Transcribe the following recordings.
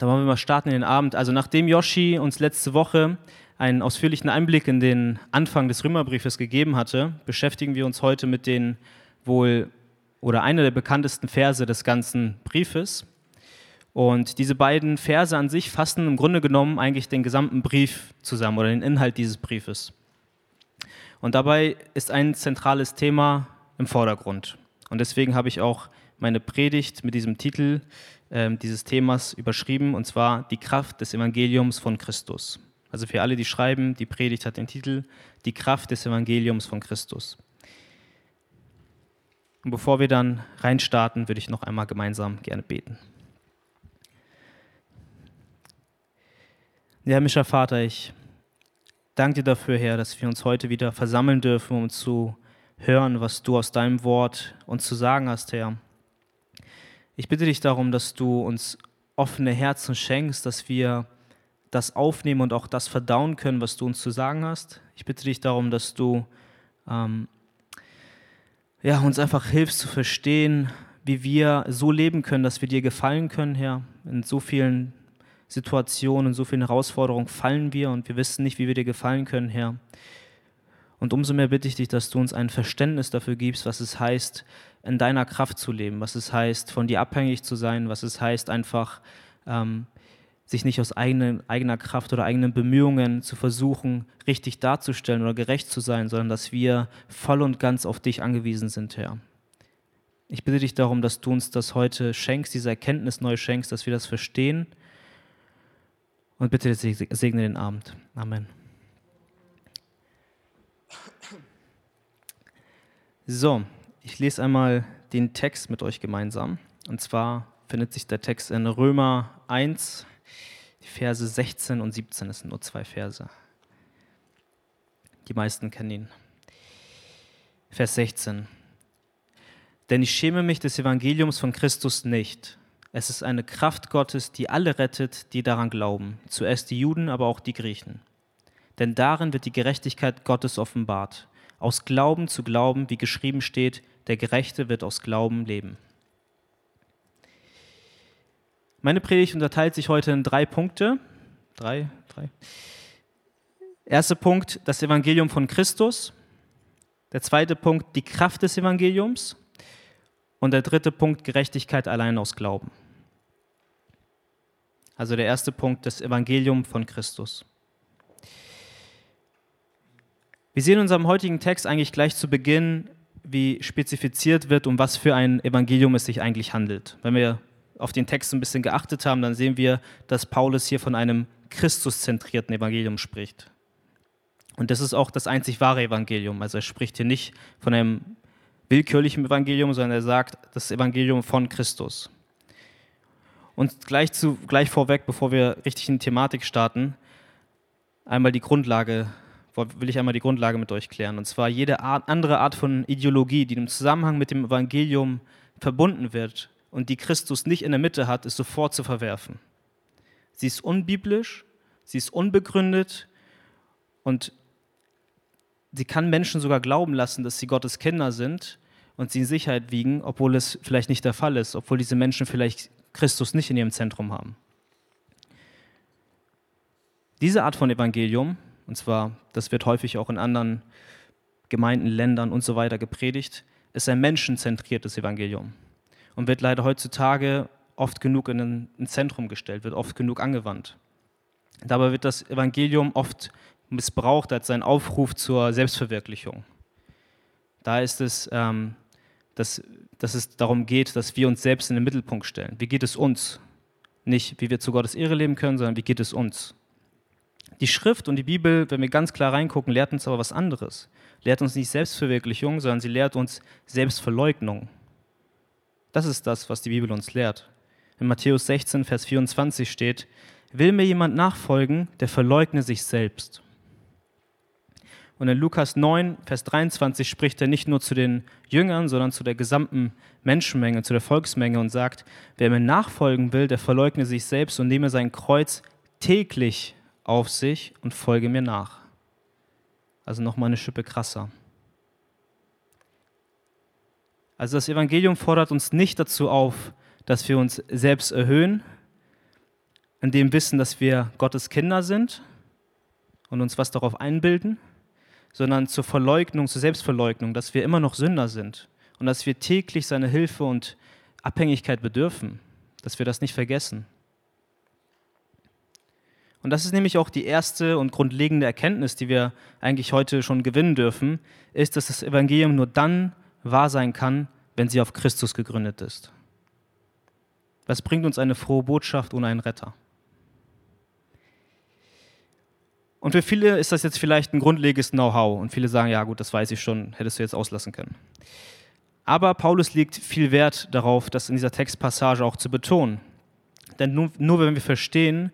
Da wollen wir mal starten in den Abend. Also nachdem Yoshi uns letzte Woche einen ausführlichen Einblick in den Anfang des Römerbriefes gegeben hatte, beschäftigen wir uns heute mit den wohl oder einer der bekanntesten Verse des ganzen Briefes. Und diese beiden Verse an sich fassen im Grunde genommen eigentlich den gesamten Brief zusammen oder den Inhalt dieses Briefes. Und dabei ist ein zentrales Thema im Vordergrund. Und deswegen habe ich auch meine Predigt mit diesem Titel äh, dieses Themas überschrieben, und zwar die Kraft des Evangeliums von Christus. Also für alle, die schreiben, die Predigt hat den Titel Die Kraft des Evangeliums von Christus. Und bevor wir dann reinstarten, würde ich noch einmal gemeinsam gerne beten. Ja, himmlischer Vater, ich danke dir dafür, Herr, dass wir uns heute wieder versammeln dürfen, um zu hören, was du aus deinem Wort uns zu sagen hast, Herr. Ich bitte dich darum, dass du uns offene Herzen schenkst, dass wir das aufnehmen und auch das verdauen können, was du uns zu sagen hast. Ich bitte dich darum, dass du ähm, ja, uns einfach hilfst zu verstehen, wie wir so leben können, dass wir dir gefallen können, Herr. In so vielen Situationen, in so vielen Herausforderungen fallen wir und wir wissen nicht, wie wir dir gefallen können, Herr. Und umso mehr bitte ich dich, dass du uns ein Verständnis dafür gibst, was es heißt, in deiner Kraft zu leben, was es heißt, von dir abhängig zu sein, was es heißt, einfach ähm, sich nicht aus eigenen, eigener Kraft oder eigenen Bemühungen zu versuchen, richtig darzustellen oder gerecht zu sein, sondern dass wir voll und ganz auf dich angewiesen sind, Herr. Ich bitte dich darum, dass du uns das heute schenkst, diese Erkenntnis neu schenkst, dass wir das verstehen. Und bitte segne den Abend. Amen. So, ich lese einmal den Text mit euch gemeinsam. Und zwar findet sich der Text in Römer 1, die Verse 16 und 17. Das sind nur zwei Verse. Die meisten kennen ihn. Vers 16. Denn ich schäme mich des Evangeliums von Christus nicht. Es ist eine Kraft Gottes, die alle rettet, die daran glauben. Zuerst die Juden, aber auch die Griechen. Denn darin wird die Gerechtigkeit Gottes offenbart. Aus Glauben zu Glauben, wie geschrieben steht, der Gerechte wird aus Glauben leben. Meine Predigt unterteilt sich heute in drei Punkte. Drei, drei. Erster Punkt, das Evangelium von Christus. Der zweite Punkt, die Kraft des Evangeliums. Und der dritte Punkt, Gerechtigkeit allein aus Glauben. Also der erste Punkt, das Evangelium von Christus. Wir sehen in unserem heutigen Text eigentlich gleich zu Beginn, wie spezifiziert wird, um was für ein Evangelium es sich eigentlich handelt. Wenn wir auf den Text ein bisschen geachtet haben, dann sehen wir, dass Paulus hier von einem Christuszentrierten Evangelium spricht. Und das ist auch das einzig wahre Evangelium. Also er spricht hier nicht von einem willkürlichen Evangelium, sondern er sagt das Evangelium von Christus. Und gleich, zu, gleich vorweg, bevor wir richtig in die Thematik starten, einmal die Grundlage, will ich einmal die Grundlage mit euch klären. Und zwar jede Art, andere Art von Ideologie, die im Zusammenhang mit dem Evangelium verbunden wird, und die Christus nicht in der Mitte hat, ist sofort zu verwerfen. Sie ist unbiblisch, sie ist unbegründet und sie kann Menschen sogar glauben lassen, dass sie Gottes Kinder sind und sie in Sicherheit wiegen, obwohl es vielleicht nicht der Fall ist, obwohl diese Menschen vielleicht Christus nicht in ihrem Zentrum haben. Diese Art von Evangelium, und zwar, das wird häufig auch in anderen Gemeinden, Ländern und so weiter gepredigt, ist ein menschenzentriertes Evangelium und wird leider heutzutage oft genug in ein Zentrum gestellt, wird oft genug angewandt. Dabei wird das Evangelium oft missbraucht als ein Aufruf zur Selbstverwirklichung. Da ist es, ähm, dass, dass es darum geht, dass wir uns selbst in den Mittelpunkt stellen. Wie geht es uns? Nicht, wie wir zu Gottes Ehre leben können, sondern wie geht es uns? Die Schrift und die Bibel, wenn wir ganz klar reingucken, lehrt uns aber was anderes. Lehrt uns nicht Selbstverwirklichung, sondern sie lehrt uns Selbstverleugnung. Das ist das, was die Bibel uns lehrt. In Matthäus 16, Vers 24 steht, will mir jemand nachfolgen, der verleugne sich selbst. Und in Lukas 9, Vers 23 spricht er nicht nur zu den Jüngern, sondern zu der gesamten Menschenmenge, zu der Volksmenge und sagt, wer mir nachfolgen will, der verleugne sich selbst und nehme sein Kreuz täglich auf sich und folge mir nach. Also nochmal eine Schippe krasser. Also das Evangelium fordert uns nicht dazu auf, dass wir uns selbst erhöhen, in dem Wissen, dass wir Gottes Kinder sind und uns was darauf einbilden, sondern zur Verleugnung, zur Selbstverleugnung, dass wir immer noch Sünder sind und dass wir täglich seine Hilfe und Abhängigkeit bedürfen, dass wir das nicht vergessen. Und das ist nämlich auch die erste und grundlegende Erkenntnis, die wir eigentlich heute schon gewinnen dürfen, ist, dass das Evangelium nur dann wahr sein kann, wenn sie auf Christus gegründet ist. Was bringt uns eine frohe Botschaft ohne einen Retter? Und für viele ist das jetzt vielleicht ein grundlegendes Know-how und viele sagen, ja gut, das weiß ich schon, hättest du jetzt auslassen können. Aber Paulus legt viel Wert darauf, das in dieser Textpassage auch zu betonen. Denn nur, nur wenn wir verstehen,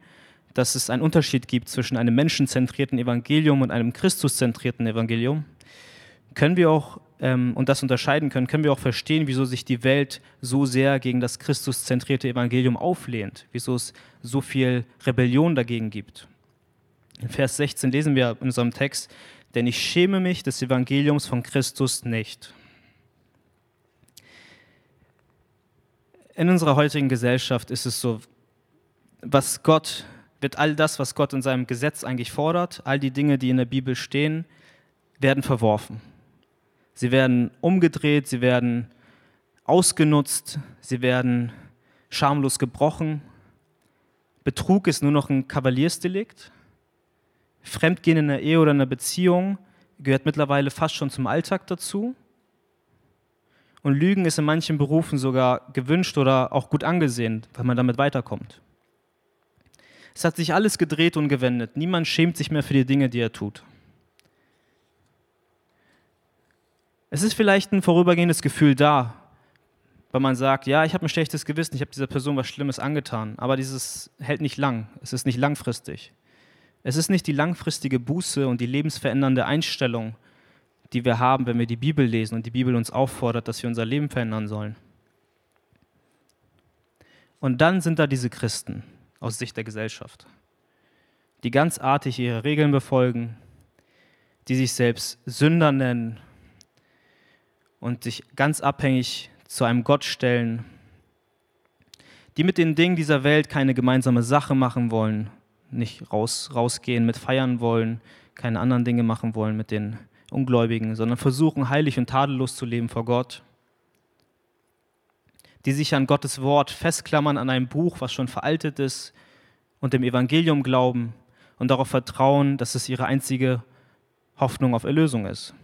dass es einen Unterschied gibt zwischen einem menschenzentrierten Evangelium und einem Christuszentrierten Evangelium, können wir auch ähm, und das unterscheiden können, können wir auch verstehen, wieso sich die Welt so sehr gegen das Christuszentrierte Evangelium auflehnt, wieso es so viel Rebellion dagegen gibt. In Vers 16 lesen wir in unserem Text, denn ich schäme mich des Evangeliums von Christus nicht. In unserer heutigen Gesellschaft ist es so, was Gott, wird all das, was Gott in seinem Gesetz eigentlich fordert, all die Dinge, die in der Bibel stehen, werden verworfen. Sie werden umgedreht, sie werden ausgenutzt, sie werden schamlos gebrochen. Betrug ist nur noch ein Kavaliersdelikt. Fremdgehen in einer Ehe oder einer Beziehung gehört mittlerweile fast schon zum Alltag dazu. Und Lügen ist in manchen Berufen sogar gewünscht oder auch gut angesehen, weil man damit weiterkommt. Es hat sich alles gedreht und gewendet. Niemand schämt sich mehr für die Dinge, die er tut. Es ist vielleicht ein vorübergehendes Gefühl da, weil man sagt, ja, ich habe ein schlechtes Gewissen, ich habe dieser Person was Schlimmes angetan, aber dieses hält nicht lang, es ist nicht langfristig. Es ist nicht die langfristige Buße und die lebensverändernde Einstellung, die wir haben, wenn wir die Bibel lesen und die Bibel uns auffordert, dass wir unser Leben verändern sollen. Und dann sind da diese Christen aus Sicht der Gesellschaft, die ganz artig ihre Regeln befolgen, die sich selbst Sünder nennen und sich ganz abhängig zu einem Gott stellen, die mit den Dingen dieser Welt keine gemeinsame Sache machen wollen, nicht raus, rausgehen mit feiern wollen, keine anderen Dinge machen wollen mit den Ungläubigen, sondern versuchen heilig und tadellos zu leben vor Gott. Die sich an Gottes Wort festklammern, an einem Buch, was schon veraltet ist, und dem Evangelium glauben und darauf vertrauen, dass es ihre einzige Hoffnung auf Erlösung ist.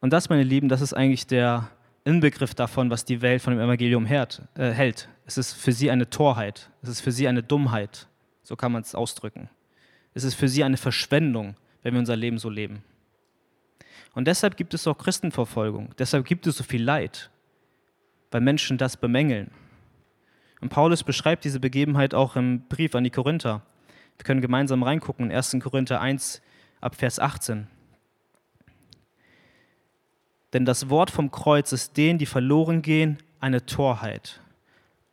Und das, meine Lieben, das ist eigentlich der Inbegriff davon, was die Welt von dem Evangelium hält. Äh, hält. Es ist für sie eine Torheit, es ist für sie eine Dummheit, so kann man es ausdrücken. Es ist für sie eine Verschwendung, wenn wir unser Leben so leben. Und deshalb gibt es auch Christenverfolgung, deshalb gibt es so viel Leid, weil Menschen das bemängeln. Und Paulus beschreibt diese Begebenheit auch im Brief an die Korinther. Wir können gemeinsam reingucken in 1. Korinther 1 ab Vers 18. Denn das Wort vom Kreuz ist denen, die verloren gehen, eine Torheit.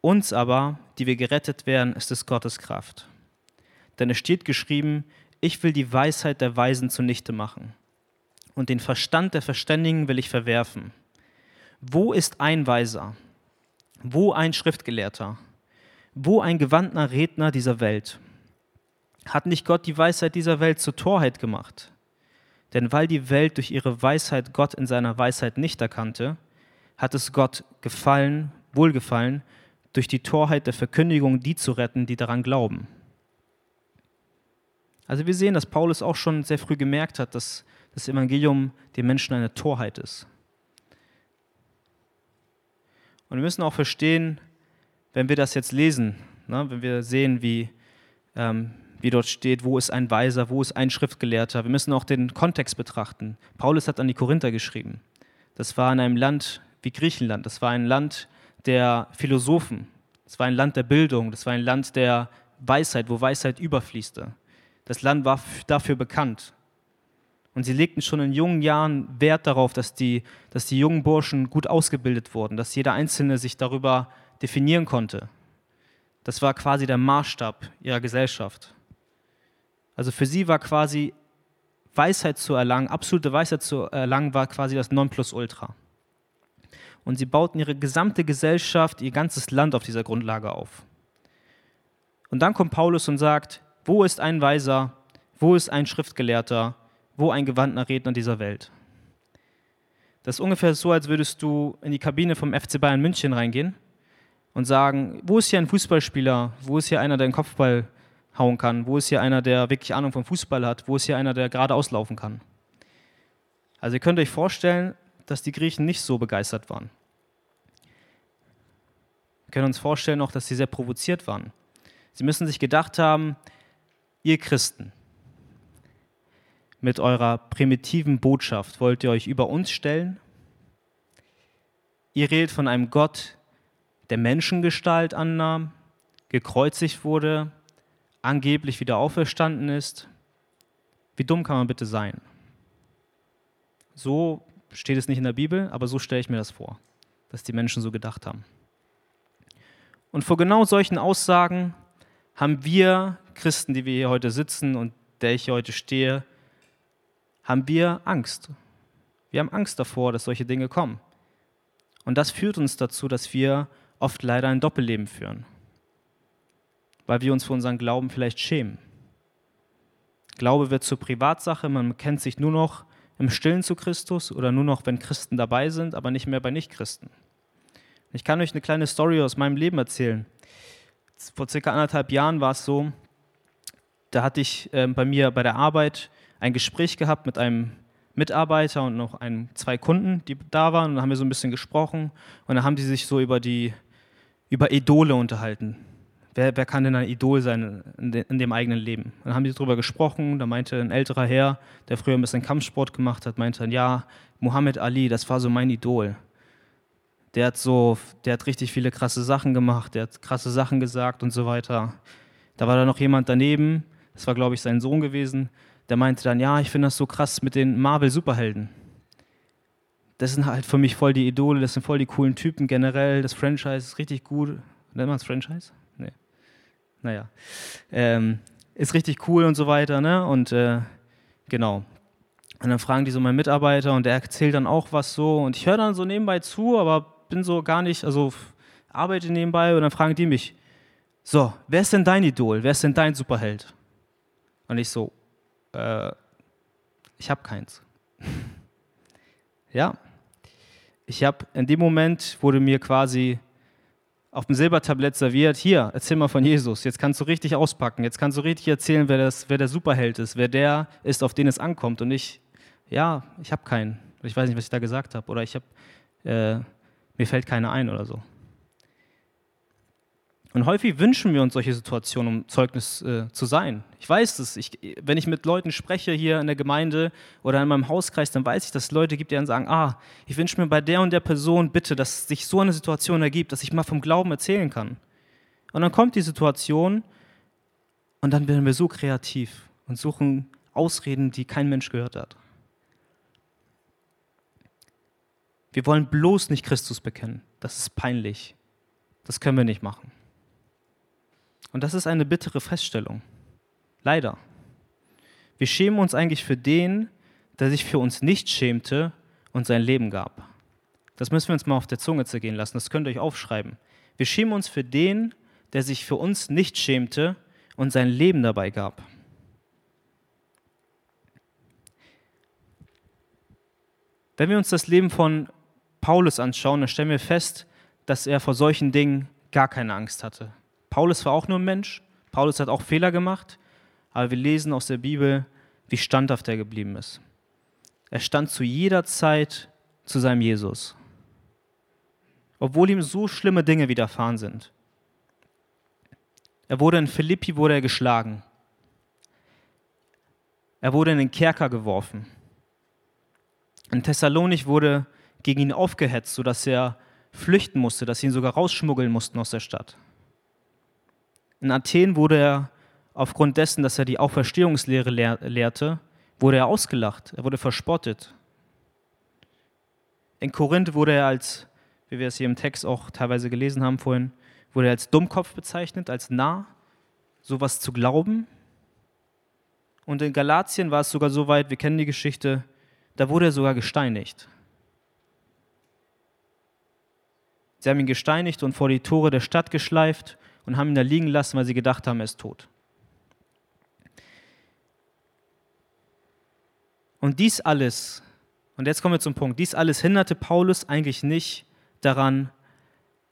Uns aber, die wir gerettet werden, ist es Gottes Kraft. Denn es steht geschrieben, ich will die Weisheit der Weisen zunichte machen und den Verstand der Verständigen will ich verwerfen. Wo ist ein Weiser? Wo ein Schriftgelehrter? Wo ein gewandter Redner dieser Welt? Hat nicht Gott die Weisheit dieser Welt zur Torheit gemacht? Denn weil die Welt durch ihre Weisheit Gott in seiner Weisheit nicht erkannte, hat es Gott gefallen, wohlgefallen, durch die Torheit der Verkündigung die zu retten, die daran glauben. Also wir sehen, dass Paulus auch schon sehr früh gemerkt hat, dass das Evangelium den Menschen eine Torheit ist. Und wir müssen auch verstehen, wenn wir das jetzt lesen, ne, wenn wir sehen, wie, ähm, wie dort steht, wo ist ein Weiser, wo ist ein Schriftgelehrter. Wir müssen auch den Kontext betrachten. Paulus hat an die Korinther geschrieben. Das war in einem Land wie Griechenland. Das war ein Land der Philosophen. Das war ein Land der Bildung. Das war ein Land der Weisheit, wo Weisheit überfließte. Das Land war dafür bekannt. Und sie legten schon in jungen Jahren Wert darauf, dass die, dass die jungen Burschen gut ausgebildet wurden, dass jeder Einzelne sich darüber definieren konnte. Das war quasi der Maßstab ihrer Gesellschaft. Also für sie war quasi Weisheit zu erlangen, absolute Weisheit zu erlangen, war quasi das Nonplusultra. und sie bauten ihre gesamte Gesellschaft, ihr ganzes Land auf dieser Grundlage auf. Und dann kommt Paulus und sagt, wo ist ein Weiser, wo ist ein Schriftgelehrter, wo ein gewandter Redner dieser Welt? Das ist ungefähr so, als würdest du in die Kabine vom FC Bayern München reingehen und sagen, wo ist hier ein Fußballspieler, wo ist hier einer, der den Kopfball hauen kann, wo ist hier einer, der wirklich Ahnung vom Fußball hat, wo ist hier einer, der gerade auslaufen kann. Also ihr könnt euch vorstellen, dass die Griechen nicht so begeistert waren. Wir können uns vorstellen auch, dass sie sehr provoziert waren. Sie müssen sich gedacht haben, ihr Christen, mit eurer primitiven Botschaft wollt ihr euch über uns stellen? Ihr redet von einem Gott, der Menschengestalt annahm, gekreuzigt wurde, angeblich wieder auferstanden ist. Wie dumm kann man bitte sein? So steht es nicht in der Bibel, aber so stelle ich mir das vor, dass die Menschen so gedacht haben. Und vor genau solchen Aussagen haben wir Christen, die wir hier heute sitzen und der ich hier heute stehe, haben wir Angst. Wir haben Angst davor, dass solche Dinge kommen. Und das führt uns dazu, dass wir oft leider ein Doppelleben führen, weil wir uns für unseren Glauben vielleicht schämen. Glaube wird zur Privatsache, man kennt sich nur noch im Stillen zu Christus oder nur noch, wenn Christen dabei sind, aber nicht mehr bei Nichtchristen. Ich kann euch eine kleine Story aus meinem Leben erzählen. Vor circa anderthalb Jahren war es so, da hatte ich äh, bei mir bei der Arbeit ein Gespräch gehabt mit einem Mitarbeiter und noch ein, zwei Kunden, die da waren. Und dann haben wir so ein bisschen gesprochen. Und dann haben die sich so über, die, über Idole unterhalten. Wer, wer kann denn ein Idol sein in, de, in dem eigenen Leben? Und dann haben die darüber gesprochen. Da meinte ein älterer Herr, der früher ein bisschen Kampfsport gemacht hat, meinte dann, ja, Muhammad Ali, das war so mein Idol. Der hat so, der hat richtig viele krasse Sachen gemacht, der hat krasse Sachen gesagt und so weiter. Da war da noch jemand daneben, das war, glaube ich, sein Sohn gewesen, der meinte dann, ja, ich finde das so krass mit den Marvel-Superhelden. Das sind halt für mich voll die Idole, das sind voll die coolen Typen generell. Das Franchise ist richtig gut. Nennt man es Franchise? Nee. Naja. Ähm, ist richtig cool und so weiter, ne? Und äh, genau. Und dann fragen die so meinen Mitarbeiter und der erzählt dann auch was so. Und ich höre dann so nebenbei zu, aber bin so gar nicht, also arbeite nebenbei und dann fragen die mich, so, wer ist denn dein Idol? Wer ist denn dein Superheld? Und ich so, äh, ich habe keins. ja, ich habe in dem Moment wurde mir quasi auf dem Silbertablett serviert, hier, erzähl mal von Jesus, jetzt kannst du richtig auspacken, jetzt kannst du richtig erzählen, wer, das, wer der Superheld ist, wer der ist, auf den es ankommt. Und ich, ja, ich habe keinen. Ich weiß nicht, was ich da gesagt habe. Oder ich habe, äh, mir fällt keiner ein oder so. Und häufig wünschen wir uns solche Situationen, um Zeugnis äh, zu sein. Ich weiß es. Ich, wenn ich mit Leuten spreche hier in der Gemeinde oder in meinem Hauskreis, dann weiß ich, dass es Leute gibt, die dann sagen, ah, ich wünsche mir bei der und der Person bitte, dass sich so eine Situation ergibt, dass ich mal vom Glauben erzählen kann. Und dann kommt die Situation und dann werden wir so kreativ und suchen Ausreden, die kein Mensch gehört hat. Wir wollen bloß nicht Christus bekennen. Das ist peinlich. Das können wir nicht machen. Und das ist eine bittere Feststellung. Leider. Wir schämen uns eigentlich für den, der sich für uns nicht schämte und sein Leben gab. Das müssen wir uns mal auf der Zunge zergehen lassen. Das könnt ihr euch aufschreiben. Wir schämen uns für den, der sich für uns nicht schämte und sein Leben dabei gab. Wenn wir uns das Leben von Paulus anschauen, dann stellen wir fest, dass er vor solchen Dingen gar keine Angst hatte. Paulus war auch nur ein Mensch. Paulus hat auch Fehler gemacht. Aber wir lesen aus der Bibel, wie standhaft er geblieben ist. Er stand zu jeder Zeit zu seinem Jesus. Obwohl ihm so schlimme Dinge widerfahren sind. Er wurde in Philippi wurde er geschlagen. Er wurde in den Kerker geworfen. In Thessalonik wurde gegen ihn aufgehetzt, sodass er flüchten musste, dass sie ihn sogar rausschmuggeln mussten aus der Stadt. In Athen wurde er aufgrund dessen, dass er die Auferstehungslehre lehr lehrte, wurde er ausgelacht, er wurde verspottet. In Korinth wurde er als, wie wir es hier im Text auch teilweise gelesen haben vorhin, wurde er als Dummkopf bezeichnet, als nah, sowas zu glauben. Und in Galatien war es sogar so weit, wir kennen die Geschichte, da wurde er sogar gesteinigt. Sie haben ihn gesteinigt und vor die Tore der Stadt geschleift und haben ihn da liegen lassen, weil sie gedacht haben, er ist tot. Und dies alles, und jetzt kommen wir zum Punkt, dies alles hinderte Paulus eigentlich nicht daran,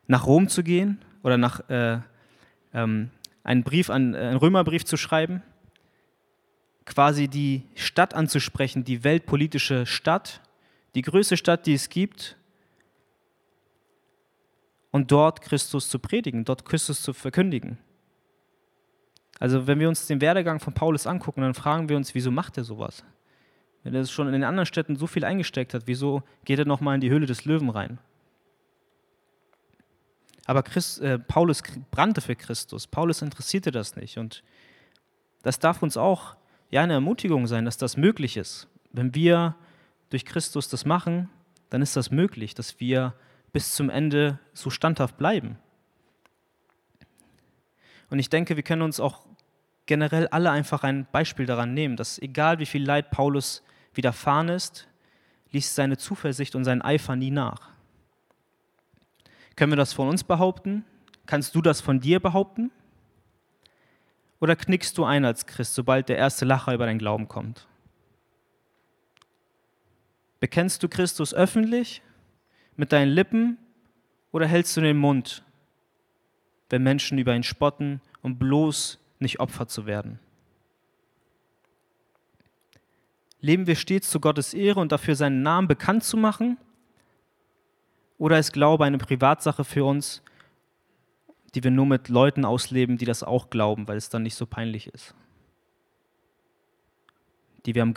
nach Rom zu gehen oder nach äh, ähm, einen Brief an, äh, einen Römerbrief zu schreiben, quasi die Stadt anzusprechen, die weltpolitische Stadt, die größte Stadt, die es gibt, und dort Christus zu predigen, dort Christus zu verkündigen. Also wenn wir uns den Werdegang von Paulus angucken, dann fragen wir uns, wieso macht er sowas? Wenn er schon in den anderen Städten so viel eingesteckt hat, wieso geht er nochmal in die Höhle des Löwen rein? Aber Christ, äh, Paulus brannte für Christus. Paulus interessierte das nicht. Und das darf uns auch ja, eine Ermutigung sein, dass das möglich ist. Wenn wir durch Christus das machen, dann ist das möglich, dass wir bis zum Ende so standhaft bleiben. Und ich denke, wir können uns auch generell alle einfach ein Beispiel daran nehmen, dass egal wie viel Leid Paulus widerfahren ist, ließ seine Zuversicht und sein Eifer nie nach. Können wir das von uns behaupten? Kannst du das von dir behaupten? Oder knickst du ein als Christ, sobald der erste Lacher über dein Glauben kommt? Bekennst du Christus öffentlich mit deinen Lippen oder hältst du den Mund, wenn Menschen über ihn spotten, um bloß nicht Opfer zu werden? Leben wir stets zu Gottes Ehre und dafür seinen Namen bekannt zu machen? Oder ist Glaube eine Privatsache für uns, die wir nur mit Leuten ausleben, die das auch glauben, weil es dann nicht so peinlich ist? Die wir am,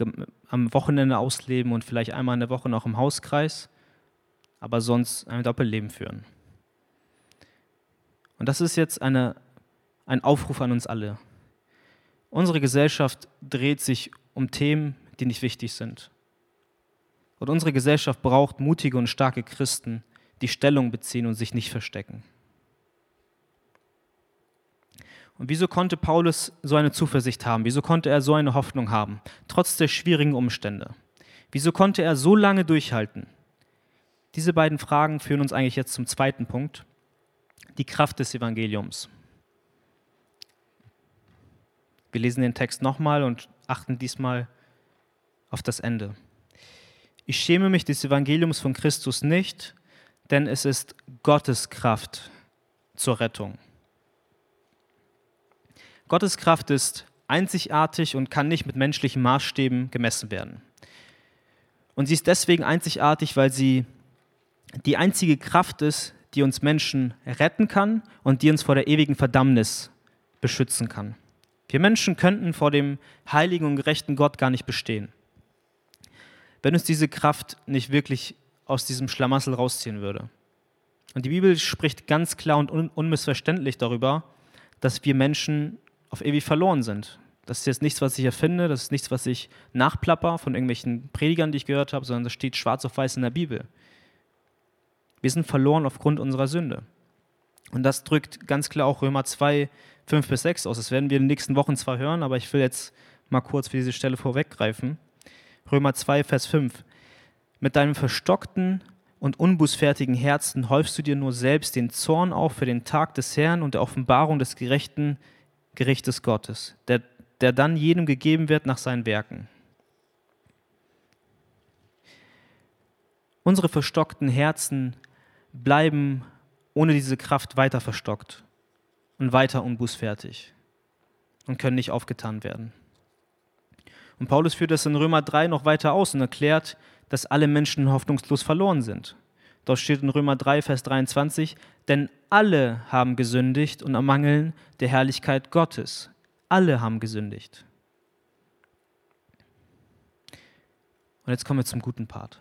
am Wochenende ausleben und vielleicht einmal in der Woche noch im Hauskreis, aber sonst ein Doppelleben führen. Und das ist jetzt eine, ein Aufruf an uns alle. Unsere Gesellschaft dreht sich um Themen, die nicht wichtig sind. Und unsere Gesellschaft braucht mutige und starke Christen, die Stellung beziehen und sich nicht verstecken. Und wieso konnte Paulus so eine Zuversicht haben? Wieso konnte er so eine Hoffnung haben, trotz der schwierigen Umstände? Wieso konnte er so lange durchhalten? Diese beiden Fragen führen uns eigentlich jetzt zum zweiten Punkt, die Kraft des Evangeliums. Wir lesen den Text nochmal und achten diesmal auf das Ende. Ich schäme mich des Evangeliums von Christus nicht, denn es ist Gottes Kraft zur Rettung. Gottes Kraft ist einzigartig und kann nicht mit menschlichen Maßstäben gemessen werden. Und sie ist deswegen einzigartig, weil sie die einzige Kraft ist, die uns Menschen retten kann und die uns vor der ewigen Verdammnis beschützen kann. Wir Menschen könnten vor dem heiligen und gerechten Gott gar nicht bestehen wenn uns diese Kraft nicht wirklich aus diesem Schlamassel rausziehen würde. Und die Bibel spricht ganz klar und un unmissverständlich darüber, dass wir Menschen auf ewig verloren sind. Das ist jetzt nichts, was ich erfinde, das ist nichts, was ich nachplapper von irgendwelchen Predigern, die ich gehört habe, sondern das steht schwarz auf weiß in der Bibel. Wir sind verloren aufgrund unserer Sünde. Und das drückt ganz klar auch Römer 2, 5 bis 6 aus. Das werden wir in den nächsten Wochen zwar hören, aber ich will jetzt mal kurz für diese Stelle vorweggreifen. Römer 2, Vers 5. Mit deinem verstockten und unbußfertigen Herzen häufst du dir nur selbst den Zorn auf für den Tag des Herrn und der Offenbarung des gerechten Gerichtes Gottes, der, der dann jedem gegeben wird nach seinen Werken. Unsere verstockten Herzen bleiben ohne diese Kraft weiter verstockt und weiter unbußfertig und können nicht aufgetan werden. Und Paulus führt das in Römer 3 noch weiter aus und erklärt, dass alle Menschen hoffnungslos verloren sind. Dort steht in Römer 3, Vers 23, denn alle haben gesündigt und ermangeln der Herrlichkeit Gottes. Alle haben gesündigt. Und jetzt kommen wir zum guten Part.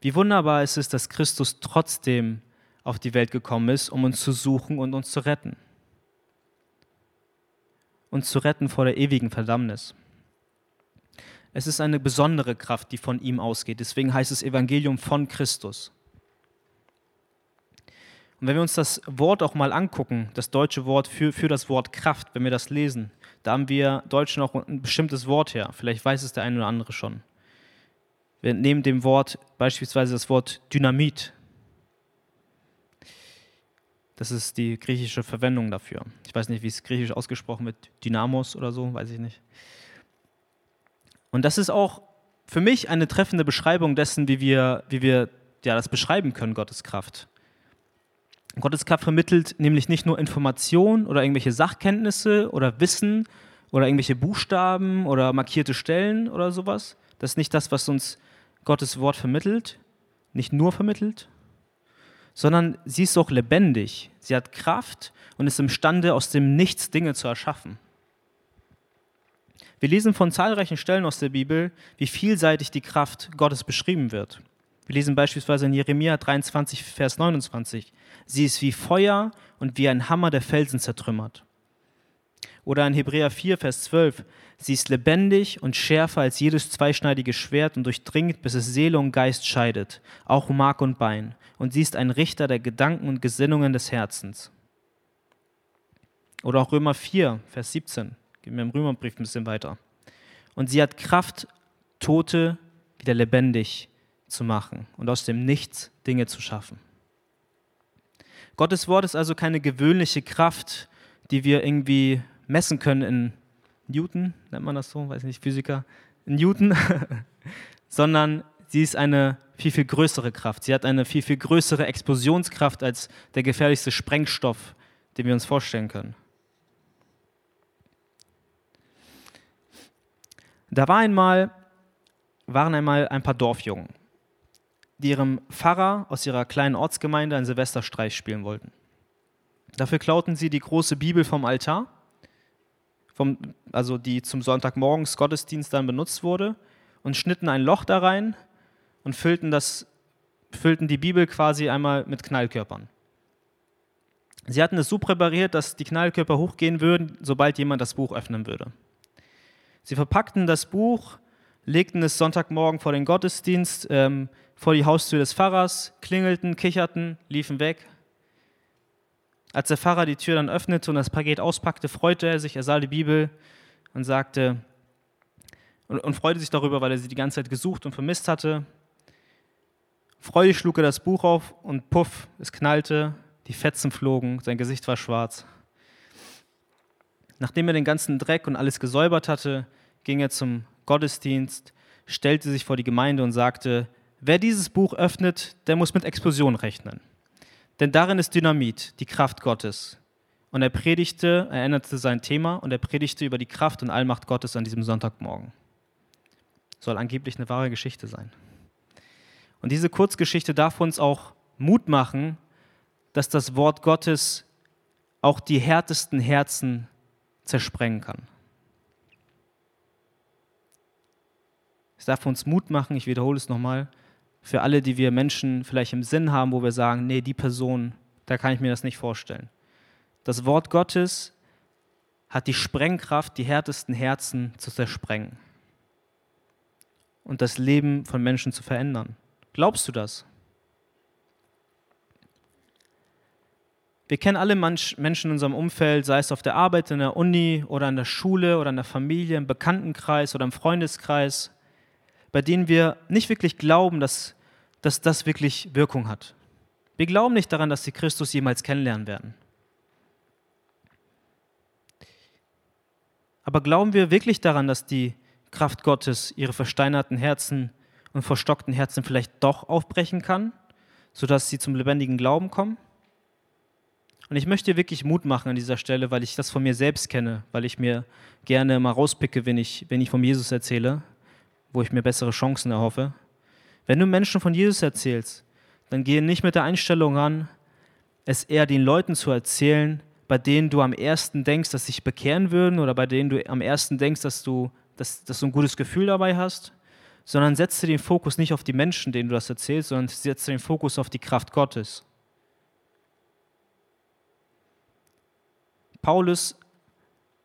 Wie wunderbar ist es, dass Christus trotzdem auf die Welt gekommen ist, um uns zu suchen und uns zu retten. Uns zu retten vor der ewigen Verdammnis. Es ist eine besondere Kraft, die von ihm ausgeht. Deswegen heißt es Evangelium von Christus. Und wenn wir uns das Wort auch mal angucken, das deutsche Wort für, für das Wort Kraft, wenn wir das lesen, da haben wir Deutschen auch ein bestimmtes Wort her. Vielleicht weiß es der eine oder andere schon. Wir nehmen dem Wort beispielsweise das Wort Dynamit. Das ist die griechische Verwendung dafür. Ich weiß nicht, wie es griechisch ausgesprochen wird, Dynamos oder so, weiß ich nicht. Und das ist auch für mich eine treffende Beschreibung dessen, wie wir, wie wir ja, das beschreiben können, Gottes Kraft. Gottes Kraft vermittelt nämlich nicht nur Information oder irgendwelche Sachkenntnisse oder Wissen oder irgendwelche Buchstaben oder markierte Stellen oder sowas. Das ist nicht das, was uns Gottes Wort vermittelt, nicht nur vermittelt, sondern sie ist auch lebendig. Sie hat Kraft und ist imstande, aus dem Nichts Dinge zu erschaffen. Wir lesen von zahlreichen Stellen aus der Bibel, wie vielseitig die Kraft Gottes beschrieben wird. Wir lesen beispielsweise in Jeremia 23, Vers 29. Sie ist wie Feuer und wie ein Hammer, der Felsen zertrümmert. Oder in Hebräer 4, Vers 12. Sie ist lebendig und schärfer als jedes zweischneidige Schwert und durchdringt, bis es Seele und Geist scheidet, auch Mark und Bein. Und sie ist ein Richter der Gedanken und Gesinnungen des Herzens. Oder auch Römer 4, Vers 17. Gehen wir im Römerbrief ein bisschen weiter. Und sie hat Kraft, Tote wieder lebendig zu machen und aus dem Nichts Dinge zu schaffen. Gottes Wort ist also keine gewöhnliche Kraft, die wir irgendwie messen können in Newton, nennt man das so, weiß nicht, Physiker, in Newton, sondern sie ist eine viel, viel größere Kraft. Sie hat eine viel, viel größere Explosionskraft als der gefährlichste Sprengstoff, den wir uns vorstellen können. Da war einmal, waren einmal ein paar Dorfjungen, die ihrem Pfarrer aus ihrer kleinen Ortsgemeinde einen Silvesterstreich spielen wollten. Dafür klauten sie die große Bibel vom Altar, vom, also die zum Sonntagmorgens Gottesdienst dann benutzt wurde, und schnitten ein Loch da rein und füllten, das, füllten die Bibel quasi einmal mit Knallkörpern. Sie hatten es so präpariert, dass die Knallkörper hochgehen würden, sobald jemand das Buch öffnen würde. Sie verpackten das Buch, legten es Sonntagmorgen vor den Gottesdienst, ähm, vor die Haustür des Pfarrers, klingelten, kicherten, liefen weg. Als der Pfarrer die Tür dann öffnete und das Paket auspackte, freute er sich, er sah die Bibel und sagte, und, und freute sich darüber, weil er sie die ganze Zeit gesucht und vermisst hatte. Freudig schlug er das Buch auf und puff, es knallte, die Fetzen flogen, sein Gesicht war schwarz. Nachdem er den ganzen Dreck und alles gesäubert hatte, ging er zum Gottesdienst, stellte sich vor die Gemeinde und sagte, wer dieses Buch öffnet, der muss mit Explosion rechnen. Denn darin ist Dynamit, die Kraft Gottes. Und er predigte, er änderte sein Thema und er predigte über die Kraft und Allmacht Gottes an diesem Sonntagmorgen. Soll angeblich eine wahre Geschichte sein. Und diese Kurzgeschichte darf uns auch Mut machen, dass das Wort Gottes auch die härtesten Herzen zersprengen kann. Es darf uns Mut machen, ich wiederhole es nochmal, für alle, die wir Menschen vielleicht im Sinn haben, wo wir sagen, nee, die Person, da kann ich mir das nicht vorstellen. Das Wort Gottes hat die Sprengkraft, die härtesten Herzen zu zersprengen und das Leben von Menschen zu verändern. Glaubst du das? Wir kennen alle Menschen in unserem Umfeld, sei es auf der Arbeit, in der Uni oder in der Schule oder in der Familie, im Bekanntenkreis oder im Freundeskreis, bei denen wir nicht wirklich glauben, dass, dass das wirklich Wirkung hat. Wir glauben nicht daran, dass sie Christus jemals kennenlernen werden. Aber glauben wir wirklich daran, dass die Kraft Gottes ihre versteinerten Herzen und verstockten Herzen vielleicht doch aufbrechen kann, sodass sie zum lebendigen Glauben kommen? Und ich möchte wirklich Mut machen an dieser Stelle, weil ich das von mir selbst kenne, weil ich mir gerne mal rauspicke, wenn ich, wenn ich von Jesus erzähle, wo ich mir bessere Chancen erhoffe. Wenn du Menschen von Jesus erzählst, dann gehe nicht mit der Einstellung ran, es eher den Leuten zu erzählen, bei denen du am ersten denkst, dass sie sich bekehren würden oder bei denen du am ersten denkst, dass du, dass, dass du ein gutes Gefühl dabei hast, sondern setze den Fokus nicht auf die Menschen, denen du das erzählst, sondern setze den Fokus auf die Kraft Gottes. Paulus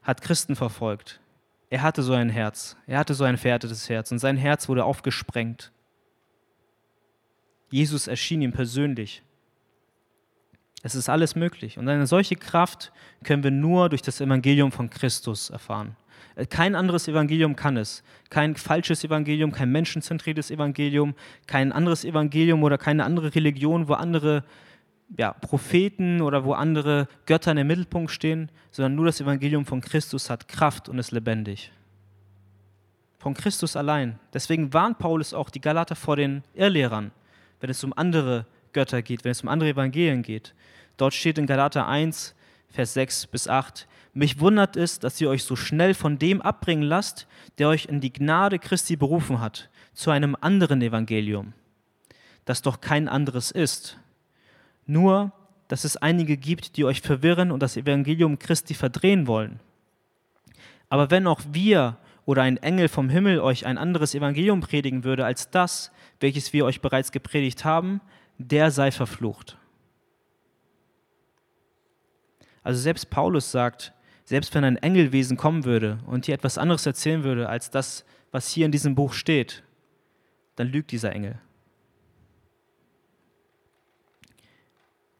hat Christen verfolgt. Er hatte so ein Herz. Er hatte so ein verhärtetes Herz und sein Herz wurde aufgesprengt. Jesus erschien ihm persönlich. Es ist alles möglich. Und eine solche Kraft können wir nur durch das Evangelium von Christus erfahren. Kein anderes Evangelium kann es. Kein falsches Evangelium, kein menschenzentriertes Evangelium, kein anderes Evangelium oder keine andere Religion, wo andere ja, Propheten oder wo andere Götter im Mittelpunkt stehen, sondern nur das Evangelium von Christus hat Kraft und ist lebendig. Von Christus allein. Deswegen warnt Paulus auch die Galater vor den Irrlehrern, wenn es um andere Götter geht, wenn es um andere Evangelien geht. Dort steht in Galater 1, Vers 6 bis 8, mich wundert es, dass ihr euch so schnell von dem abbringen lasst, der euch in die Gnade Christi berufen hat, zu einem anderen Evangelium, das doch kein anderes ist. Nur, dass es einige gibt, die euch verwirren und das Evangelium Christi verdrehen wollen. Aber wenn auch wir oder ein Engel vom Himmel euch ein anderes Evangelium predigen würde als das, welches wir euch bereits gepredigt haben, der sei verflucht. Also selbst Paulus sagt, selbst wenn ein Engelwesen kommen würde und dir etwas anderes erzählen würde als das, was hier in diesem Buch steht, dann lügt dieser Engel.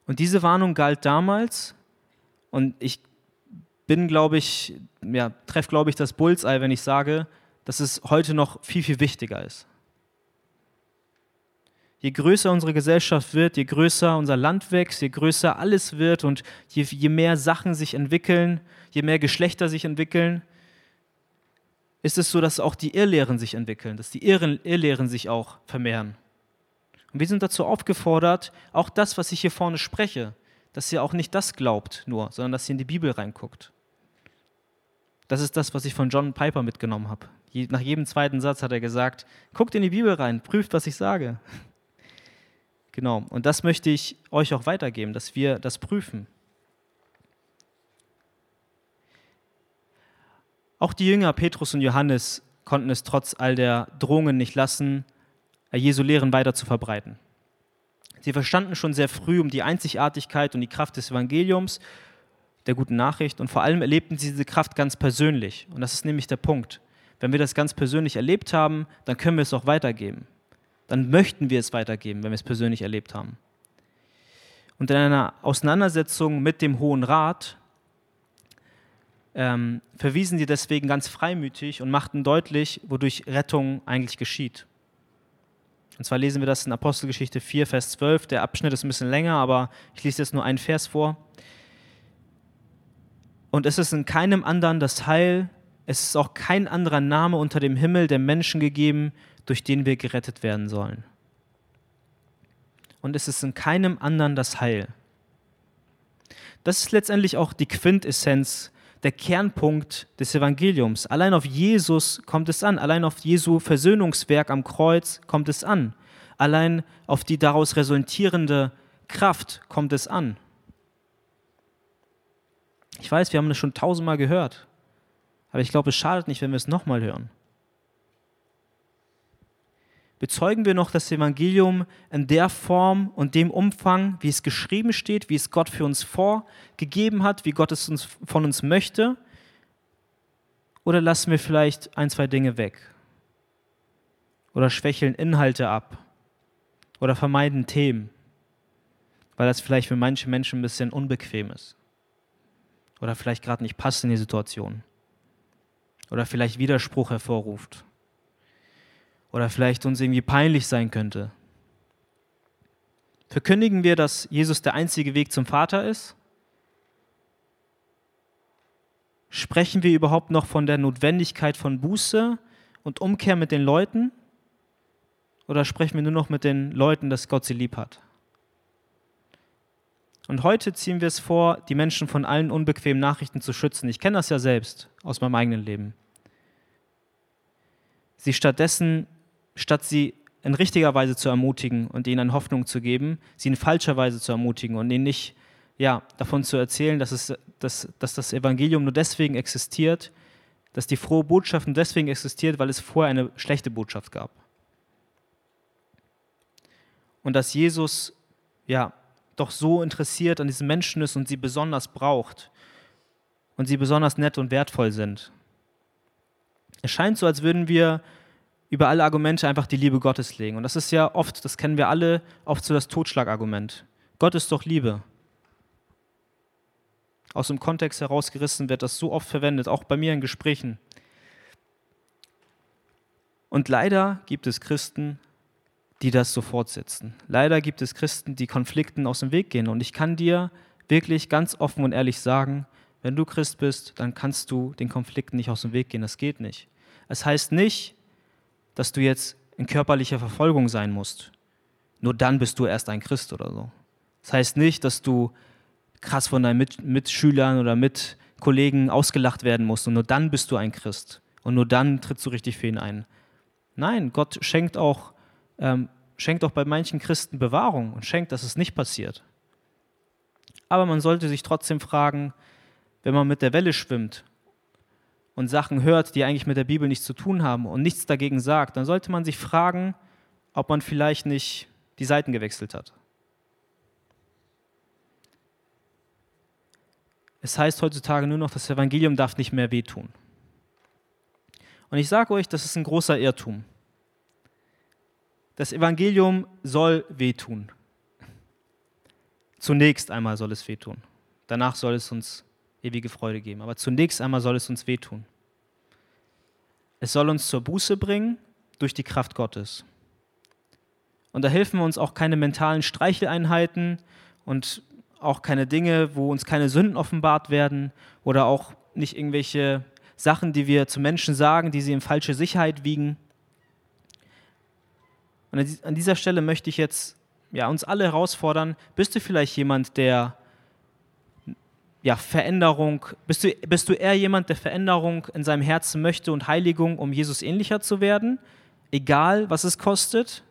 Und diese Warnung galt damals und ich bin, glaube ich, ja, treffe, glaube ich, das Bullseye, wenn ich sage, dass es heute noch viel, viel wichtiger ist. Je größer unsere Gesellschaft wird, je größer unser Land wächst, je größer alles wird und je, je mehr Sachen sich entwickeln, je mehr Geschlechter sich entwickeln, ist es so, dass auch die Irrlehren sich entwickeln, dass die Irrlehren sich auch vermehren. Und wir sind dazu aufgefordert, auch das, was ich hier vorne spreche, dass ihr auch nicht das glaubt nur, sondern dass ihr in die Bibel reinguckt. Das ist das, was ich von John Piper mitgenommen habe. Nach jedem zweiten Satz hat er gesagt, guckt in die Bibel rein, prüft, was ich sage. Genau, und das möchte ich euch auch weitergeben, dass wir das prüfen. Auch die Jünger Petrus und Johannes konnten es trotz all der Drohungen nicht lassen, Jesu Lehren weiter zu verbreiten. Sie verstanden schon sehr früh um die Einzigartigkeit und die Kraft des Evangeliums, der guten Nachricht und vor allem erlebten sie diese Kraft ganz persönlich. Und das ist nämlich der Punkt. Wenn wir das ganz persönlich erlebt haben, dann können wir es auch weitergeben dann möchten wir es weitergeben, wenn wir es persönlich erlebt haben. Und in einer Auseinandersetzung mit dem Hohen Rat ähm, verwiesen sie deswegen ganz freimütig und machten deutlich, wodurch Rettung eigentlich geschieht. Und zwar lesen wir das in Apostelgeschichte 4, Vers 12. Der Abschnitt ist ein bisschen länger, aber ich lese jetzt nur einen Vers vor. Und es ist in keinem anderen das Heil, es ist auch kein anderer Name unter dem Himmel der Menschen gegeben, durch den wir gerettet werden sollen. Und es ist in keinem anderen das Heil. Das ist letztendlich auch die Quintessenz, der Kernpunkt des Evangeliums. Allein auf Jesus kommt es an, allein auf Jesu Versöhnungswerk am Kreuz kommt es an, allein auf die daraus resultierende Kraft kommt es an. Ich weiß, wir haben das schon tausendmal gehört, aber ich glaube, es schadet nicht, wenn wir es nochmal hören bezeugen wir noch das Evangelium in der Form und dem Umfang, wie es geschrieben steht, wie es Gott für uns vorgegeben hat, wie Gott es uns, von uns möchte? Oder lassen wir vielleicht ein, zwei Dinge weg? Oder schwächeln Inhalte ab? Oder vermeiden Themen? Weil das vielleicht für manche Menschen ein bisschen unbequem ist. Oder vielleicht gerade nicht passt in die Situation. Oder vielleicht Widerspruch hervorruft oder vielleicht uns irgendwie peinlich sein könnte. Verkündigen wir, dass Jesus der einzige Weg zum Vater ist? Sprechen wir überhaupt noch von der Notwendigkeit von Buße und Umkehr mit den Leuten? Oder sprechen wir nur noch mit den Leuten, dass Gott sie lieb hat? Und heute ziehen wir es vor, die Menschen von allen unbequemen Nachrichten zu schützen. Ich kenne das ja selbst aus meinem eigenen Leben. Sie stattdessen statt sie in richtiger Weise zu ermutigen und ihnen Hoffnung zu geben, sie in falscher Weise zu ermutigen und ihnen nicht ja, davon zu erzählen, dass, es, dass, dass das Evangelium nur deswegen existiert, dass die frohe Botschaft nur deswegen existiert, weil es vorher eine schlechte Botschaft gab. Und dass Jesus ja doch so interessiert an diesen Menschen ist und sie besonders braucht und sie besonders nett und wertvoll sind. Es scheint so, als würden wir über alle Argumente einfach die Liebe Gottes legen. Und das ist ja oft, das kennen wir alle, oft so das Totschlagargument. Gott ist doch Liebe. Aus dem Kontext herausgerissen wird das so oft verwendet, auch bei mir in Gesprächen. Und leider gibt es Christen, die das so fortsetzen. Leider gibt es Christen, die Konflikten aus dem Weg gehen. Und ich kann dir wirklich ganz offen und ehrlich sagen, wenn du Christ bist, dann kannst du den Konflikten nicht aus dem Weg gehen. Das geht nicht. Es heißt nicht, dass du jetzt in körperlicher Verfolgung sein musst. Nur dann bist du erst ein Christ oder so. Das heißt nicht, dass du krass von deinen Mit Mitschülern oder Mitkollegen ausgelacht werden musst und nur dann bist du ein Christ und nur dann trittst du richtig für ihn ein. Nein, Gott schenkt auch, ähm, schenkt auch bei manchen Christen Bewahrung und schenkt, dass es nicht passiert. Aber man sollte sich trotzdem fragen, wenn man mit der Welle schwimmt und Sachen hört, die eigentlich mit der Bibel nichts zu tun haben und nichts dagegen sagt, dann sollte man sich fragen, ob man vielleicht nicht die Seiten gewechselt hat. Es heißt heutzutage nur noch, das Evangelium darf nicht mehr wehtun. Und ich sage euch, das ist ein großer Irrtum. Das Evangelium soll wehtun. Zunächst einmal soll es wehtun. Danach soll es uns ewige Freude geben. Aber zunächst einmal soll es uns wehtun. Es soll uns zur Buße bringen durch die Kraft Gottes. Und da helfen uns auch keine mentalen Streicheleinheiten und auch keine Dinge, wo uns keine Sünden offenbart werden oder auch nicht irgendwelche Sachen, die wir zu Menschen sagen, die sie in falsche Sicherheit wiegen. Und an dieser Stelle möchte ich jetzt ja, uns alle herausfordern, bist du vielleicht jemand, der ja, Veränderung, bist du, bist du eher jemand, der Veränderung in seinem Herzen möchte und Heiligung, um Jesus ähnlicher zu werden, egal was es kostet?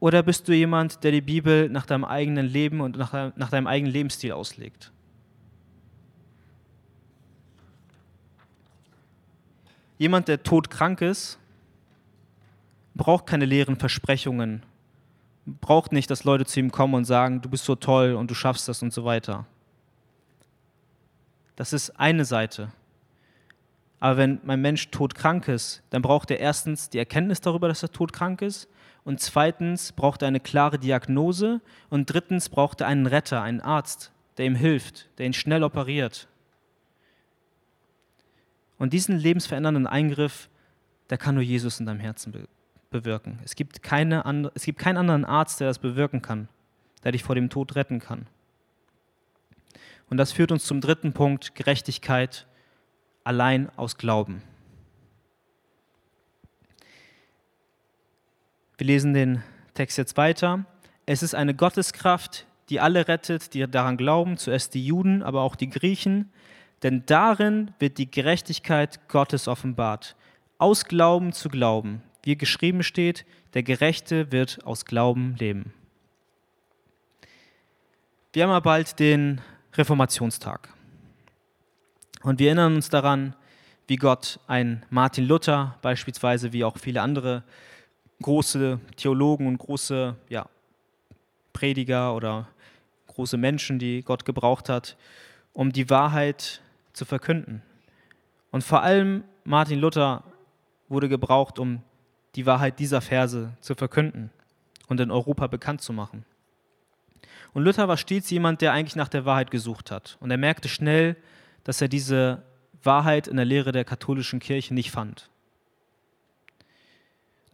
Oder bist du jemand, der die Bibel nach deinem eigenen Leben und nach, nach deinem eigenen Lebensstil auslegt? Jemand, der todkrank ist, braucht keine leeren Versprechungen, braucht nicht, dass Leute zu ihm kommen und sagen, du bist so toll und du schaffst das und so weiter. Das ist eine Seite. Aber wenn mein Mensch todkrank ist, dann braucht er erstens die Erkenntnis darüber, dass er todkrank ist. Und zweitens braucht er eine klare Diagnose. Und drittens braucht er einen Retter, einen Arzt, der ihm hilft, der ihn schnell operiert. Und diesen lebensverändernden Eingriff, der kann nur Jesus in deinem Herzen be bewirken. Es gibt, keine es gibt keinen anderen Arzt, der das bewirken kann, der dich vor dem Tod retten kann. Und das führt uns zum dritten Punkt, Gerechtigkeit allein aus Glauben. Wir lesen den Text jetzt weiter. Es ist eine Gotteskraft, die alle rettet, die daran glauben, zuerst die Juden, aber auch die Griechen, denn darin wird die Gerechtigkeit Gottes offenbart. Aus Glauben zu Glauben, wie geschrieben steht, der Gerechte wird aus Glauben leben. Wir haben ja bald den Reformationstag. Und wir erinnern uns daran, wie Gott ein Martin Luther beispielsweise, wie auch viele andere große Theologen und große ja, Prediger oder große Menschen, die Gott gebraucht hat, um die Wahrheit zu verkünden. Und vor allem Martin Luther wurde gebraucht, um die Wahrheit dieser Verse zu verkünden und in Europa bekannt zu machen. Und Luther war stets jemand, der eigentlich nach der Wahrheit gesucht hat. Und er merkte schnell, dass er diese Wahrheit in der Lehre der katholischen Kirche nicht fand.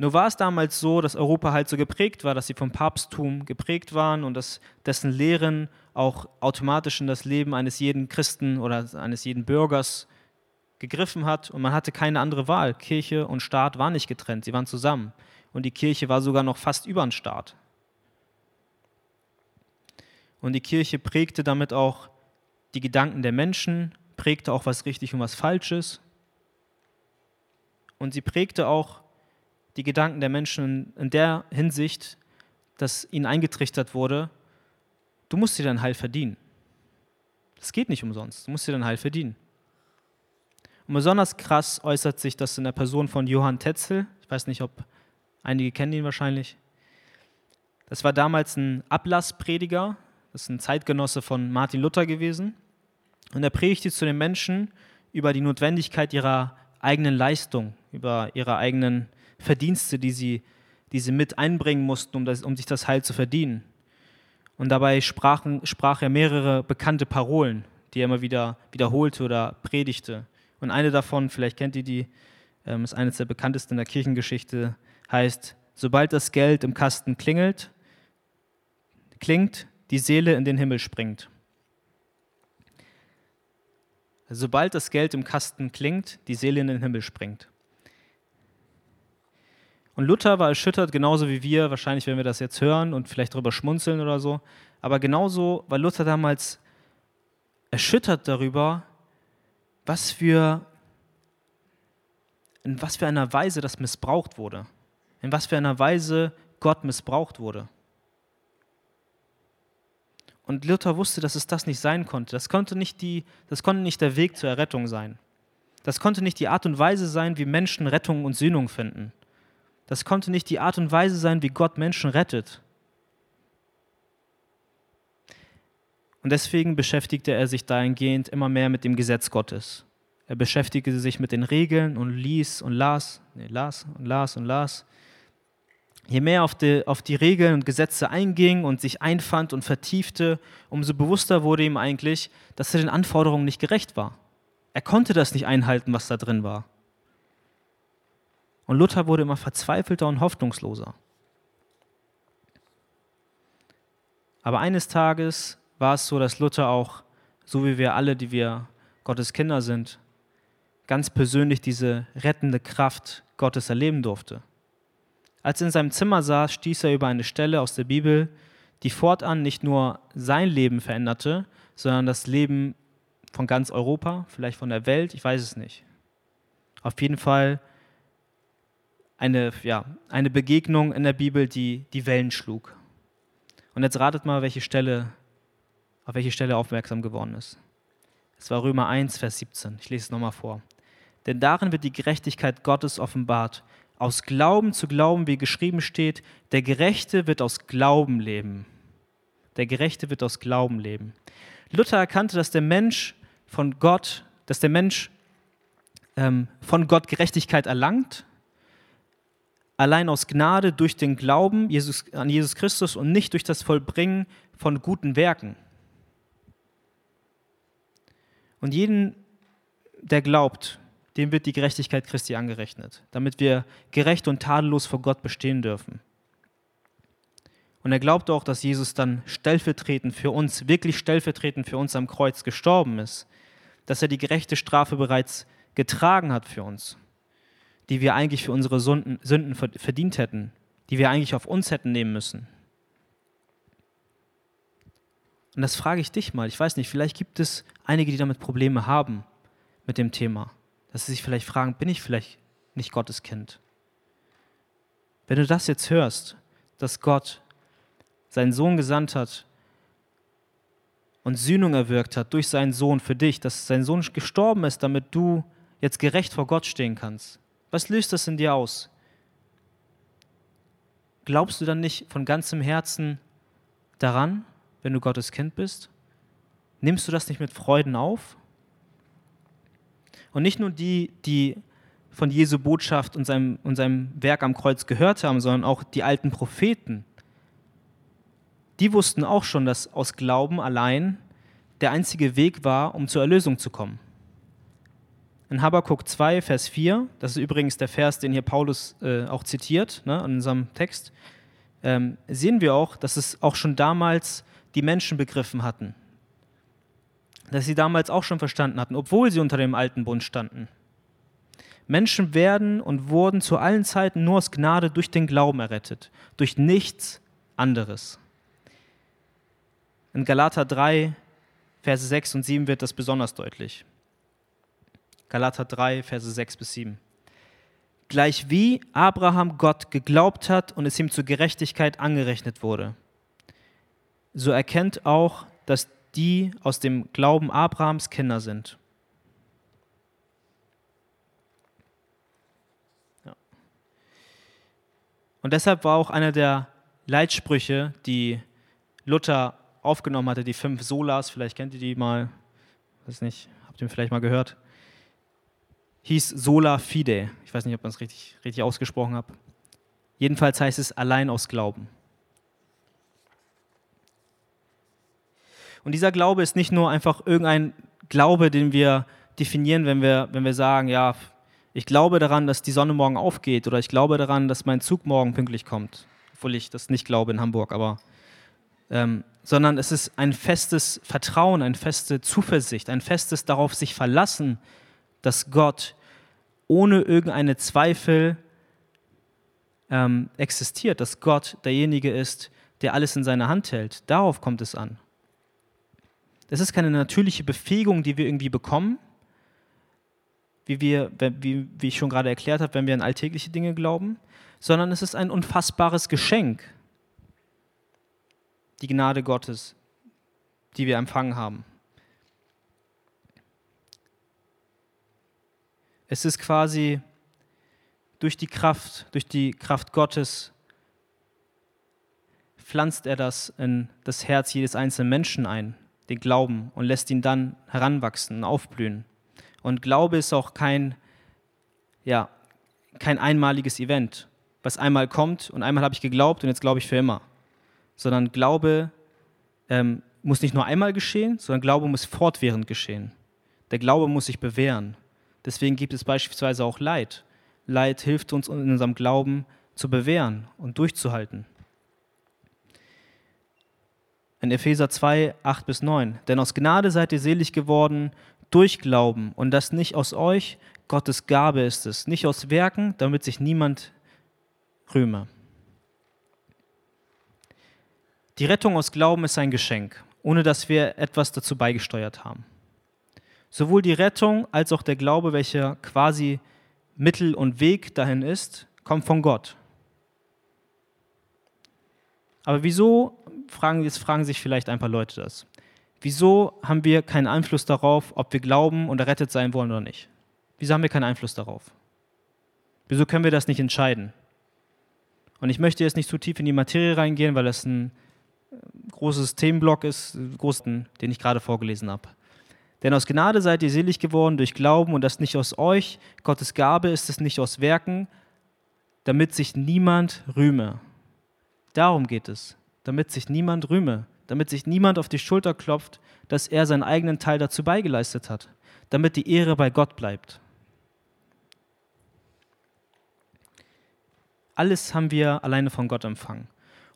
Nur war es damals so, dass Europa halt so geprägt war, dass sie vom Papsttum geprägt waren und dass dessen Lehren auch automatisch in das Leben eines jeden Christen oder eines jeden Bürgers gegriffen hat und man hatte keine andere Wahl. Kirche und Staat waren nicht getrennt, sie waren zusammen. Und die Kirche war sogar noch fast über den Staat. Und die Kirche prägte damit auch die Gedanken der Menschen, prägte auch was richtig und was falsch ist. Und sie prägte auch die Gedanken der Menschen in der Hinsicht, dass ihnen eingetrichtert wurde, du musst dir dein Heil verdienen. Das geht nicht umsonst, du musst dir dein Heil verdienen. Und besonders krass äußert sich das in der Person von Johann Tetzel. Ich weiß nicht, ob einige kennen ihn wahrscheinlich. Das war damals ein Ablassprediger ist ein Zeitgenosse von Martin Luther gewesen. Und er predigte zu den Menschen über die Notwendigkeit ihrer eigenen Leistung, über ihre eigenen Verdienste, die sie, die sie mit einbringen mussten, um, das, um sich das Heil zu verdienen. Und dabei sprachen, sprach er mehrere bekannte Parolen, die er immer wieder wiederholte oder predigte. Und eine davon, vielleicht kennt ihr die, ähm, ist eines der bekanntesten in der Kirchengeschichte, heißt, sobald das Geld im Kasten klingelt, klingt, die Seele in den Himmel springt. Sobald das Geld im Kasten klingt, die Seele in den Himmel springt. Und Luther war erschüttert, genauso wie wir, wahrscheinlich, wenn wir das jetzt hören und vielleicht darüber schmunzeln oder so. Aber genauso war Luther damals erschüttert darüber, was für, in was für einer Weise das missbraucht wurde. In was für einer Weise Gott missbraucht wurde. Und Luther wusste, dass es das nicht sein konnte. Das konnte nicht, die, das konnte nicht der Weg zur Errettung sein. Das konnte nicht die Art und Weise sein, wie Menschen Rettung und Sühnung finden. Das konnte nicht die Art und Weise sein, wie Gott Menschen rettet. Und deswegen beschäftigte er sich dahingehend immer mehr mit dem Gesetz Gottes. Er beschäftigte sich mit den Regeln und ließ und las, nee, las und las und las je mehr auf die, auf die Regeln und Gesetze einging und sich einfand und vertiefte, umso bewusster wurde ihm eigentlich, dass er den Anforderungen nicht gerecht war. Er konnte das nicht einhalten, was da drin war. Und Luther wurde immer verzweifelter und hoffnungsloser. Aber eines Tages war es so, dass Luther auch, so wie wir alle, die wir Gottes Kinder sind, ganz persönlich diese rettende Kraft Gottes erleben durfte. Als er in seinem Zimmer saß, stieß er über eine Stelle aus der Bibel, die fortan nicht nur sein Leben veränderte, sondern das Leben von ganz Europa, vielleicht von der Welt, ich weiß es nicht. Auf jeden Fall eine, ja, eine Begegnung in der Bibel, die die Wellen schlug. Und jetzt ratet mal, welche Stelle, auf welche Stelle aufmerksam geworden ist. Es war Römer 1, Vers 17. Ich lese es nochmal vor. Denn darin wird die Gerechtigkeit Gottes offenbart, aus Glauben zu Glauben, wie geschrieben steht, der Gerechte wird aus Glauben leben. Der Gerechte wird aus Glauben leben. Luther erkannte, dass der Mensch von Gott, dass der Mensch ähm, von Gott Gerechtigkeit erlangt, allein aus Gnade durch den Glauben Jesus, an Jesus Christus und nicht durch das Vollbringen von guten Werken. Und jeden, der glaubt, dem wird die Gerechtigkeit Christi angerechnet, damit wir gerecht und tadellos vor Gott bestehen dürfen. Und er glaubt auch, dass Jesus dann stellvertretend für uns, wirklich stellvertretend für uns am Kreuz gestorben ist, dass er die gerechte Strafe bereits getragen hat für uns, die wir eigentlich für unsere Sünden, verdient hätten, die wir eigentlich auf uns hätten nehmen müssen. Und das frage ich dich mal. Ich weiß nicht, vielleicht gibt es einige, die damit Probleme haben mit dem Thema dass sie sich vielleicht fragen, bin ich vielleicht nicht Gottes Kind? Wenn du das jetzt hörst, dass Gott seinen Sohn gesandt hat und Sühnung erwirkt hat durch seinen Sohn für dich, dass sein Sohn gestorben ist, damit du jetzt gerecht vor Gott stehen kannst, was löst das in dir aus? Glaubst du dann nicht von ganzem Herzen daran, wenn du Gottes Kind bist? Nimmst du das nicht mit Freuden auf? Und nicht nur die, die von Jesu Botschaft und seinem, und seinem Werk am Kreuz gehört haben, sondern auch die alten Propheten. Die wussten auch schon, dass aus Glauben allein der einzige Weg war, um zur Erlösung zu kommen. In Habakkuk 2, Vers 4, das ist übrigens der Vers, den hier Paulus äh, auch zitiert ne, in unserem Text, ähm, sehen wir auch, dass es auch schon damals die Menschen begriffen hatten, dass sie damals auch schon verstanden hatten, obwohl sie unter dem alten Bund standen. Menschen werden und wurden zu allen Zeiten nur aus Gnade durch den Glauben errettet, durch nichts anderes. In Galater 3, Verse 6 und 7 wird das besonders deutlich. Galater 3, Verse 6 bis 7. Gleich wie Abraham Gott geglaubt hat und es ihm zur Gerechtigkeit angerechnet wurde, so erkennt auch, dass die aus dem Glauben Abrahams Kinder sind. Ja. Und deshalb war auch einer der Leitsprüche, die Luther aufgenommen hatte, die fünf Solas, vielleicht kennt ihr die mal, weiß nicht, habt ihr vielleicht mal gehört, hieß Sola Fide. Ich weiß nicht, ob man es richtig, richtig ausgesprochen hat. Jedenfalls heißt es allein aus Glauben. Und dieser Glaube ist nicht nur einfach irgendein Glaube, den wir definieren, wenn wir, wenn wir sagen, ja, ich glaube daran, dass die Sonne morgen aufgeht oder ich glaube daran, dass mein Zug morgen pünktlich kommt, obwohl ich das nicht glaube in Hamburg, aber ähm, sondern es ist ein festes Vertrauen, eine feste Zuversicht, ein festes darauf sich verlassen, dass Gott ohne irgendeine Zweifel ähm, existiert, dass Gott derjenige ist, der alles in seiner Hand hält. Darauf kommt es an. Das ist keine natürliche Befähigung, die wir irgendwie bekommen, wie, wir, wie, wie ich schon gerade erklärt habe, wenn wir an alltägliche Dinge glauben, sondern es ist ein unfassbares Geschenk, die Gnade Gottes, die wir empfangen haben. Es ist quasi durch die Kraft, durch die Kraft Gottes pflanzt er das in das Herz jedes einzelnen Menschen ein, den Glauben, und lässt ihn dann heranwachsen und aufblühen. Und Glaube ist auch kein, ja, kein einmaliges Event, was einmal kommt und einmal habe ich geglaubt und jetzt glaube ich für immer. Sondern Glaube ähm, muss nicht nur einmal geschehen, sondern Glaube muss fortwährend geschehen. Der Glaube muss sich bewähren. Deswegen gibt es beispielsweise auch Leid. Leid hilft uns in unserem Glauben zu bewähren und durchzuhalten. In Epheser 2, 8 bis 9. Denn aus Gnade seid ihr selig geworden durch Glauben und das nicht aus euch, Gottes Gabe ist es, nicht aus Werken, damit sich niemand rühme. Die Rettung aus Glauben ist ein Geschenk, ohne dass wir etwas dazu beigesteuert haben. Sowohl die Rettung als auch der Glaube, welcher quasi Mittel und Weg dahin ist, kommt von Gott. Aber wieso, fragen, jetzt fragen sich vielleicht ein paar Leute das. Wieso haben wir keinen Einfluss darauf, ob wir glauben und errettet sein wollen oder nicht? Wieso haben wir keinen Einfluss darauf? Wieso können wir das nicht entscheiden? Und ich möchte jetzt nicht zu tief in die Materie reingehen, weil das ein äh, großes Themenblock ist, großen, den ich gerade vorgelesen habe. Denn aus Gnade seid ihr selig geworden durch Glauben und das nicht aus euch. Gottes Gabe ist es nicht aus Werken, damit sich niemand rühme. Darum geht es, damit sich niemand rühme damit sich niemand auf die Schulter klopft, dass er seinen eigenen Teil dazu beigeleistet hat, damit die Ehre bei Gott bleibt. Alles haben wir alleine von Gott empfangen.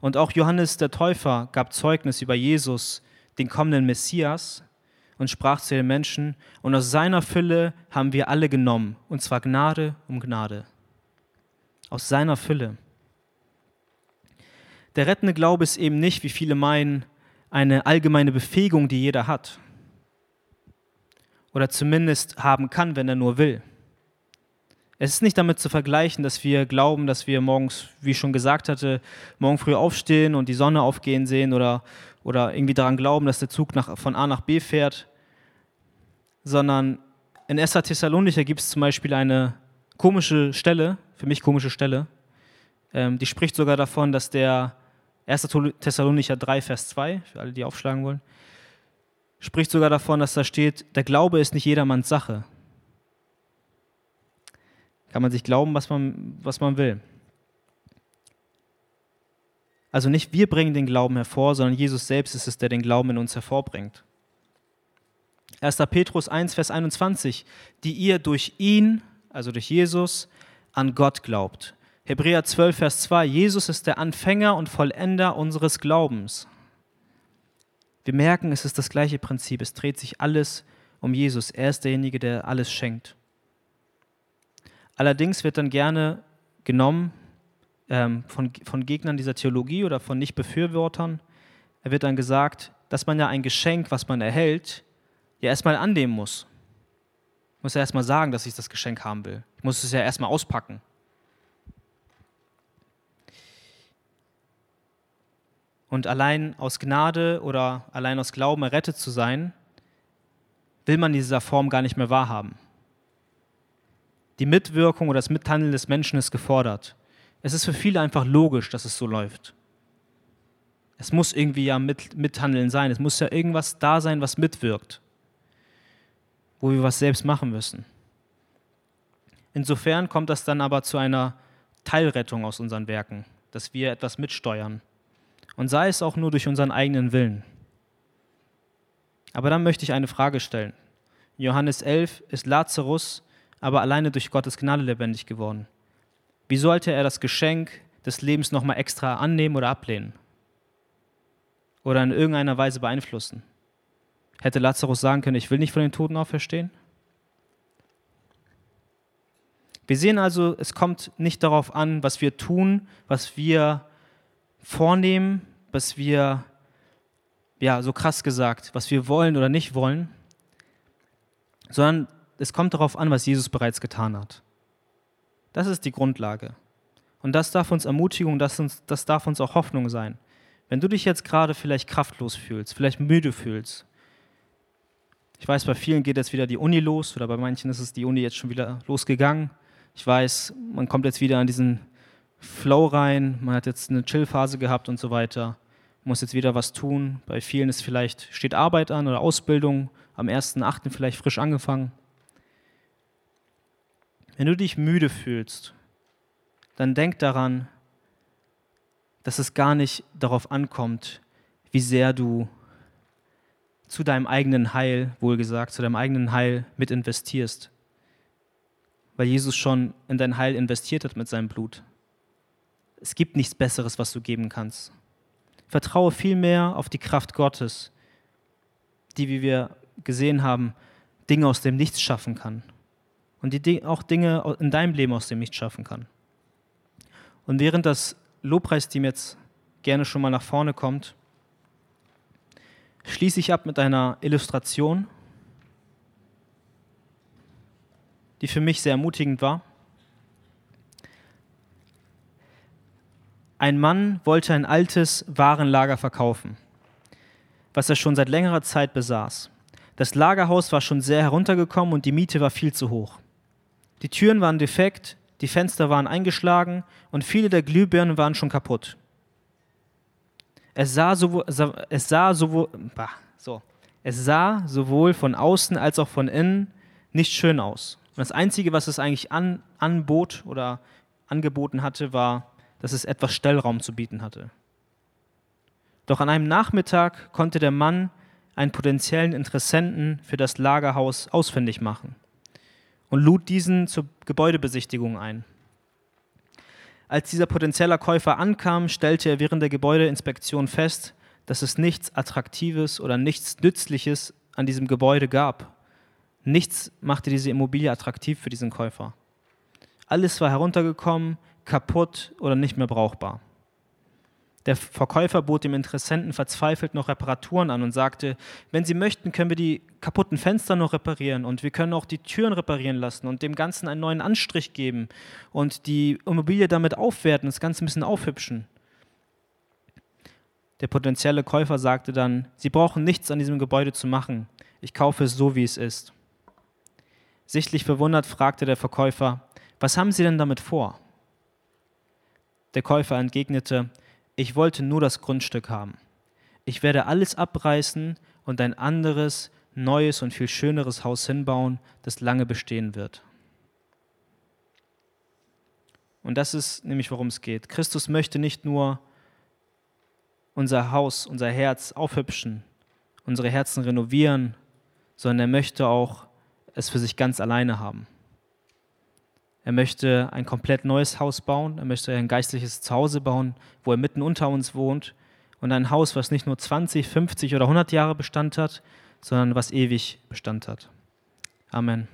Und auch Johannes der Täufer gab Zeugnis über Jesus, den kommenden Messias, und sprach zu den Menschen, und aus seiner Fülle haben wir alle genommen, und zwar Gnade um Gnade. Aus seiner Fülle. Der rettende Glaube ist eben nicht, wie viele meinen, eine allgemeine Befähigung, die jeder hat. Oder zumindest haben kann, wenn er nur will. Es ist nicht damit zu vergleichen, dass wir glauben, dass wir morgens, wie ich schon gesagt hatte, morgen früh aufstehen und die Sonne aufgehen sehen oder, oder irgendwie daran glauben, dass der Zug nach, von A nach B fährt, sondern in 1. Thessalonicher gibt es zum Beispiel eine komische Stelle, für mich komische Stelle, ähm, die spricht sogar davon, dass der 1. Thessalonicher 3, Vers 2, für alle, die aufschlagen wollen, spricht sogar davon, dass da steht, der Glaube ist nicht jedermanns Sache. Kann man sich glauben, was man, was man will. Also nicht wir bringen den Glauben hervor, sondern Jesus selbst ist es, der den Glauben in uns hervorbringt. 1. Petrus 1, Vers 21, die ihr durch ihn, also durch Jesus, an Gott glaubt. Hebräer 12, Vers 2, Jesus ist der Anfänger und Vollender unseres Glaubens. Wir merken, es ist das gleiche Prinzip. Es dreht sich alles um Jesus. Er ist derjenige, der alles schenkt. Allerdings wird dann gerne genommen ähm, von, von Gegnern dieser Theologie oder von Nicht-Befürwortern. Er wird dann gesagt, dass man ja ein Geschenk, was man erhält, ja erstmal annehmen muss. Ich muss ja erstmal sagen, dass ich das Geschenk haben will. Ich muss es ja erstmal auspacken. Und allein aus Gnade oder allein aus Glauben errettet zu sein, will man in dieser Form gar nicht mehr wahrhaben. Die Mitwirkung oder das Mithandeln des Menschen ist gefordert. Es ist für viele einfach logisch, dass es so läuft. Es muss irgendwie ja mit, mithandeln sein. Es muss ja irgendwas da sein, was mitwirkt, wo wir was selbst machen müssen. Insofern kommt das dann aber zu einer Teilrettung aus unseren Werken, dass wir etwas mitsteuern und sei es auch nur durch unseren eigenen Willen. Aber dann möchte ich eine Frage stellen. In Johannes 11 ist Lazarus aber alleine durch Gottes Gnade lebendig geworden. Wie sollte er das Geschenk des Lebens nochmal extra annehmen oder ablehnen? Oder in irgendeiner Weise beeinflussen? Hätte Lazarus sagen können, ich will nicht von den Toten auferstehen? Wir sehen also, es kommt nicht darauf an, was wir tun, was wir vornehmen, was wir, ja, so krass gesagt, was wir wollen oder nicht wollen, sondern es kommt darauf an, was Jesus bereits getan hat. Das ist die Grundlage. Und das darf uns Ermutigung, das, uns, das darf uns auch Hoffnung sein. Wenn du dich jetzt gerade vielleicht kraftlos fühlst, vielleicht müde fühlst, ich weiß, bei vielen geht jetzt wieder die Uni los oder bei manchen ist es die Uni jetzt schon wieder losgegangen. Ich weiß, man kommt jetzt wieder an diesen Flow rein, man hat jetzt eine Chill-Phase gehabt und so weiter, muss jetzt wieder was tun. Bei vielen ist vielleicht, steht Arbeit an oder Ausbildung, am 1.8. vielleicht frisch angefangen. Wenn du dich müde fühlst, dann denk daran, dass es gar nicht darauf ankommt, wie sehr du zu deinem eigenen Heil, wohlgesagt, zu deinem eigenen Heil mit investierst. Weil Jesus schon in dein Heil investiert hat mit seinem Blut. Es gibt nichts Besseres, was du geben kannst. Vertraue vielmehr auf die Kraft Gottes, die, wie wir gesehen haben, Dinge aus dem Nichts schaffen kann. Und die auch Dinge in deinem Leben aus dem Nichts schaffen kann. Und während das Lobpreisteam jetzt gerne schon mal nach vorne kommt, schließe ich ab mit einer Illustration, die für mich sehr ermutigend war. Ein Mann wollte ein altes Warenlager verkaufen, was er schon seit längerer Zeit besaß. Das Lagerhaus war schon sehr heruntergekommen und die Miete war viel zu hoch. Die Türen waren defekt, die Fenster waren eingeschlagen und viele der Glühbirnen waren schon kaputt. Es sah sowohl, es sah sowohl, bah, so, es sah sowohl von außen als auch von innen nicht schön aus. Und das Einzige, was es eigentlich an, anbot oder angeboten hatte, war, dass es etwas Stellraum zu bieten hatte. Doch an einem Nachmittag konnte der Mann einen potenziellen Interessenten für das Lagerhaus ausfindig machen und lud diesen zur Gebäudebesichtigung ein. Als dieser potenzielle Käufer ankam, stellte er während der Gebäudeinspektion fest, dass es nichts Attraktives oder nichts Nützliches an diesem Gebäude gab. Nichts machte diese Immobilie attraktiv für diesen Käufer. Alles war heruntergekommen, kaputt oder nicht mehr brauchbar. Der Verkäufer bot dem Interessenten verzweifelt noch Reparaturen an und sagte, wenn Sie möchten, können wir die kaputten Fenster noch reparieren und wir können auch die Türen reparieren lassen und dem Ganzen einen neuen Anstrich geben und die Immobilie damit aufwerten, das Ganze ein bisschen aufhübschen. Der potenzielle Käufer sagte dann, Sie brauchen nichts an diesem Gebäude zu machen, ich kaufe es so, wie es ist. Sichtlich verwundert fragte der Verkäufer, was haben Sie denn damit vor? Der Käufer entgegnete, ich wollte nur das Grundstück haben. Ich werde alles abreißen und ein anderes, neues und viel schöneres Haus hinbauen, das lange bestehen wird. Und das ist nämlich, worum es geht. Christus möchte nicht nur unser Haus, unser Herz aufhübschen, unsere Herzen renovieren, sondern er möchte auch es für sich ganz alleine haben. Er möchte ein komplett neues Haus bauen. Er möchte ein geistliches Zuhause bauen, wo er mitten unter uns wohnt. Und ein Haus, was nicht nur 20, 50 oder 100 Jahre Bestand hat, sondern was ewig Bestand hat. Amen.